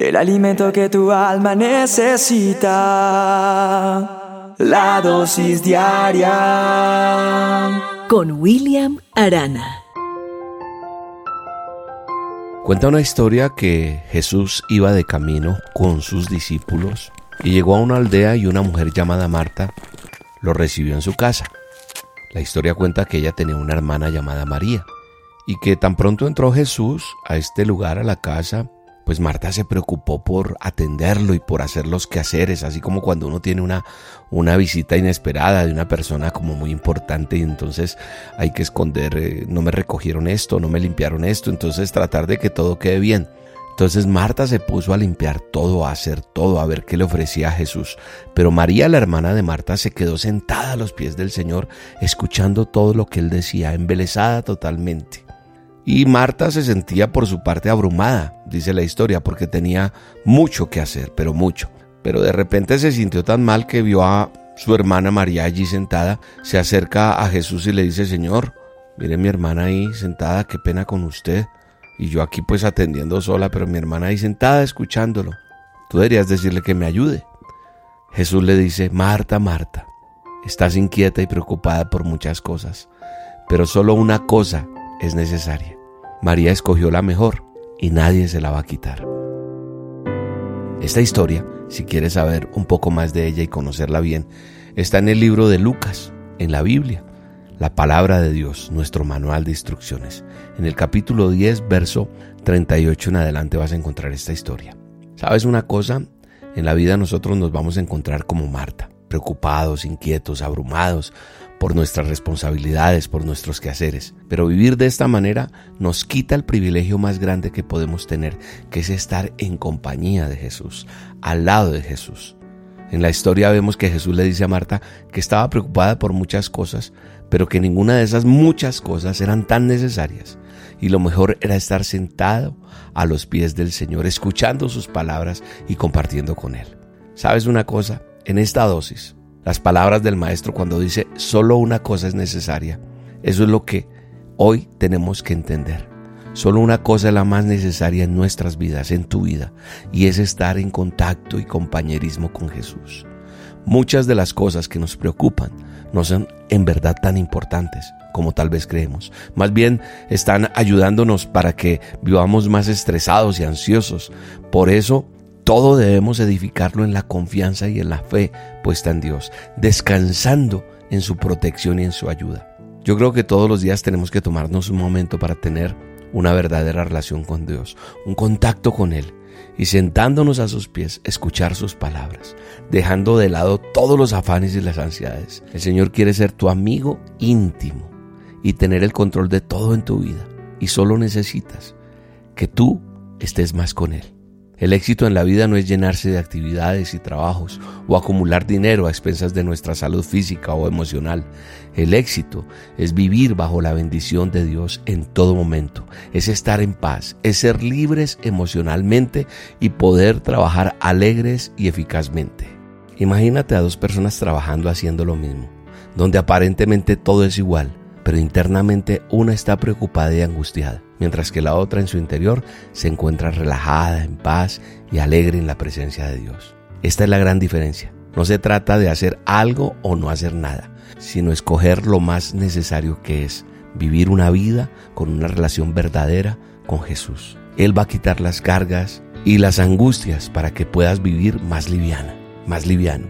el alimento que tu alma necesita, la dosis diaria. Con William Arana. Cuenta una historia que Jesús iba de camino con sus discípulos y llegó a una aldea y una mujer llamada Marta lo recibió en su casa. La historia cuenta que ella tenía una hermana llamada María y que tan pronto entró Jesús a este lugar, a la casa, pues Marta se preocupó por atenderlo y por hacer los quehaceres, así como cuando uno tiene una, una visita inesperada de una persona como muy importante y entonces hay que esconder, eh, no me recogieron esto, no me limpiaron esto, entonces tratar de que todo quede bien. Entonces Marta se puso a limpiar todo, a hacer todo, a ver qué le ofrecía a Jesús. Pero María, la hermana de Marta, se quedó sentada a los pies del Señor, escuchando todo lo que él decía, embelesada totalmente. Y Marta se sentía por su parte abrumada, dice la historia, porque tenía mucho que hacer, pero mucho. Pero de repente se sintió tan mal que vio a su hermana María allí sentada, se acerca a Jesús y le dice, Señor, mire mi hermana ahí sentada, qué pena con usted. Y yo aquí pues atendiendo sola, pero mi hermana ahí sentada escuchándolo. Tú deberías decirle que me ayude. Jesús le dice, Marta, Marta, estás inquieta y preocupada por muchas cosas, pero solo una cosa es necesaria. María escogió la mejor y nadie se la va a quitar. Esta historia, si quieres saber un poco más de ella y conocerla bien, está en el libro de Lucas, en la Biblia, la palabra de Dios, nuestro manual de instrucciones. En el capítulo 10, verso 38 en adelante vas a encontrar esta historia. ¿Sabes una cosa? En la vida nosotros nos vamos a encontrar como Marta, preocupados, inquietos, abrumados por nuestras responsabilidades, por nuestros quehaceres. Pero vivir de esta manera nos quita el privilegio más grande que podemos tener, que es estar en compañía de Jesús, al lado de Jesús. En la historia vemos que Jesús le dice a Marta que estaba preocupada por muchas cosas, pero que ninguna de esas muchas cosas eran tan necesarias. Y lo mejor era estar sentado a los pies del Señor, escuchando sus palabras y compartiendo con Él. ¿Sabes una cosa? En esta dosis las palabras del maestro cuando dice solo una cosa es necesaria. Eso es lo que hoy tenemos que entender. Solo una cosa es la más necesaria en nuestras vidas, en tu vida, y es estar en contacto y compañerismo con Jesús. Muchas de las cosas que nos preocupan no son en verdad tan importantes como tal vez creemos. Más bien están ayudándonos para que vivamos más estresados y ansiosos. Por eso todo debemos edificarlo en la confianza y en la fe puesta en Dios, descansando en su protección y en su ayuda. Yo creo que todos los días tenemos que tomarnos un momento para tener una verdadera relación con Dios, un contacto con Él y sentándonos a sus pies, escuchar sus palabras, dejando de lado todos los afanes y las ansiedades. El Señor quiere ser tu amigo íntimo y tener el control de todo en tu vida y solo necesitas que tú estés más con Él. El éxito en la vida no es llenarse de actividades y trabajos o acumular dinero a expensas de nuestra salud física o emocional. El éxito es vivir bajo la bendición de Dios en todo momento, es estar en paz, es ser libres emocionalmente y poder trabajar alegres y eficazmente. Imagínate a dos personas trabajando haciendo lo mismo, donde aparentemente todo es igual, pero internamente una está preocupada y angustiada mientras que la otra en su interior se encuentra relajada, en paz y alegre en la presencia de Dios. Esta es la gran diferencia. No se trata de hacer algo o no hacer nada, sino escoger lo más necesario que es vivir una vida con una relación verdadera con Jesús. Él va a quitar las cargas y las angustias para que puedas vivir más liviana, más liviano.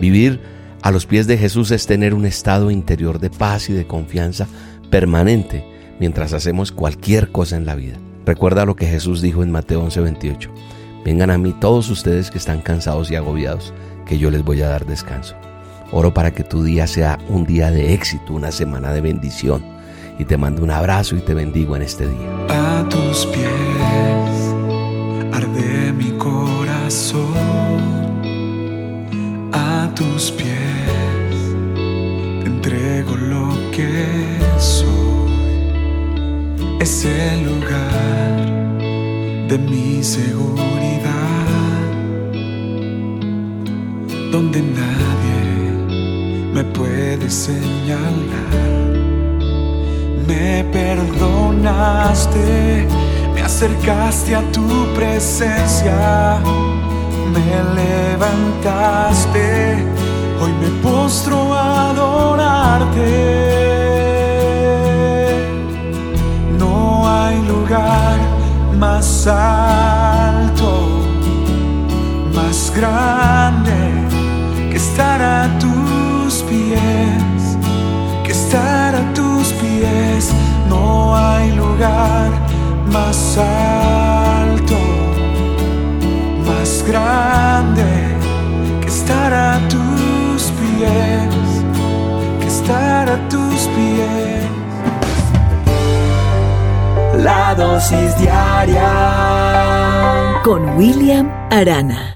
Vivir a los pies de Jesús es tener un estado interior de paz y de confianza permanente mientras hacemos cualquier cosa en la vida. Recuerda lo que Jesús dijo en Mateo 11:28. Vengan a mí todos ustedes que están cansados y agobiados, que yo les voy a dar descanso. Oro para que tu día sea un día de éxito, una semana de bendición. Y te mando un abrazo y te bendigo en este día. A tus pies arde mi corazón. A tus pies el lugar de mi seguridad, donde nadie me puede señalar. Me perdonaste, me acercaste a tu presencia, me levantaste, hoy me postro grande que estar a tus pies, que estar a tus pies. No hay lugar más alto, más grande que estar a tus pies, que estar a tus pies. La dosis diaria con William Arana.